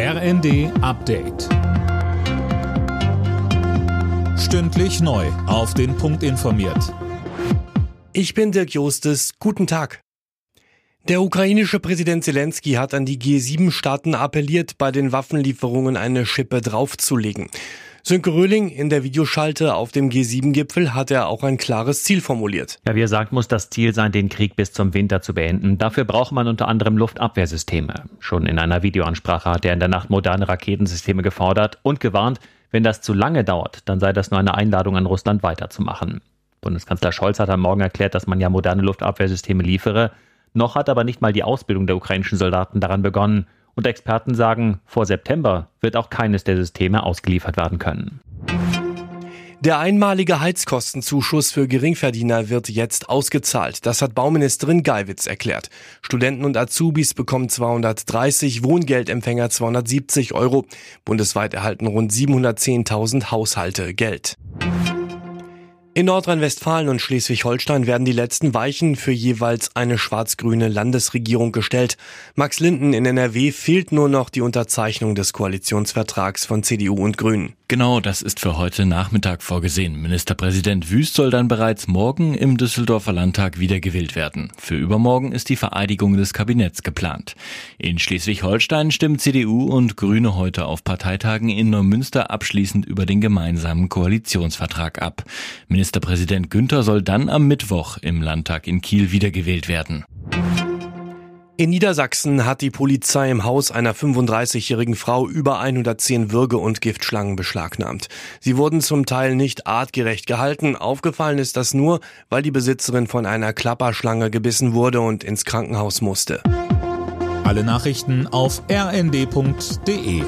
RND Update. Stündlich neu. Auf den Punkt informiert. Ich bin Dirk Jostes. Guten Tag. Der ukrainische Präsident Zelensky hat an die G7-Staaten appelliert, bei den Waffenlieferungen eine Schippe draufzulegen. Sönke Röhling in der Videoschalte auf dem G7-Gipfel hat er auch ein klares Ziel formuliert. Ja, wie er sagt, muss das Ziel sein, den Krieg bis zum Winter zu beenden. Dafür braucht man unter anderem Luftabwehrsysteme. Schon in einer Videoansprache hat er in der Nacht moderne Raketensysteme gefordert und gewarnt, wenn das zu lange dauert, dann sei das nur eine Einladung an Russland weiterzumachen. Bundeskanzler Scholz hat am Morgen erklärt, dass man ja moderne Luftabwehrsysteme liefere. Noch hat aber nicht mal die Ausbildung der ukrainischen Soldaten daran begonnen. Und Experten sagen, vor September wird auch keines der Systeme ausgeliefert werden können. Der einmalige Heizkostenzuschuss für Geringverdiener wird jetzt ausgezahlt. Das hat Bauministerin Geiwitz erklärt. Studenten und Azubis bekommen 230, Wohngeldempfänger 270 Euro. Bundesweit erhalten rund 710.000 Haushalte Geld. In Nordrhein-Westfalen und Schleswig-Holstein werden die letzten Weichen für jeweils eine schwarz-grüne Landesregierung gestellt. Max Linden in NRW fehlt nur noch die Unterzeichnung des Koalitionsvertrags von CDU und Grünen. Genau, das ist für heute Nachmittag vorgesehen. Ministerpräsident Wüst soll dann bereits morgen im Düsseldorfer Landtag wiedergewählt werden. Für übermorgen ist die Vereidigung des Kabinetts geplant. In Schleswig-Holstein stimmen CDU und Grüne heute auf Parteitagen in Neumünster abschließend über den gemeinsamen Koalitionsvertrag ab. Ministerpräsident Günther soll dann am Mittwoch im Landtag in Kiel wiedergewählt werden. In Niedersachsen hat die Polizei im Haus einer 35-jährigen Frau über 110 Würge- und Giftschlangen beschlagnahmt. Sie wurden zum Teil nicht artgerecht gehalten. Aufgefallen ist das nur, weil die Besitzerin von einer Klapperschlange gebissen wurde und ins Krankenhaus musste. Alle Nachrichten auf rnd.de